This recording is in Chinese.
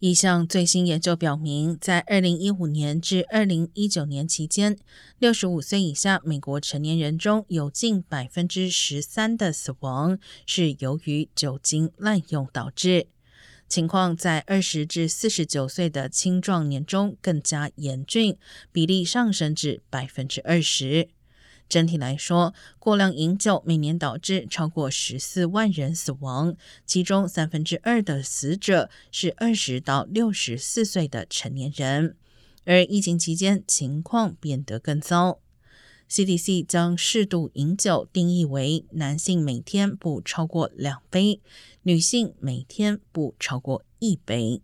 一项最新研究表明，在二零一五年至二零一九年期间，六十五岁以下美国成年人中有近百分之十三的死亡是由于酒精滥用导致。情况在二十至四十九岁的青壮年中更加严峻，比例上升至百分之二十。整体来说，过量饮酒每年导致超过十四万人死亡，其中三分之二的死者是二十到六十四岁的成年人。而疫情期间，情况变得更糟。CDC 将适度饮酒定义为男性每天不超过两杯，女性每天不超过一杯。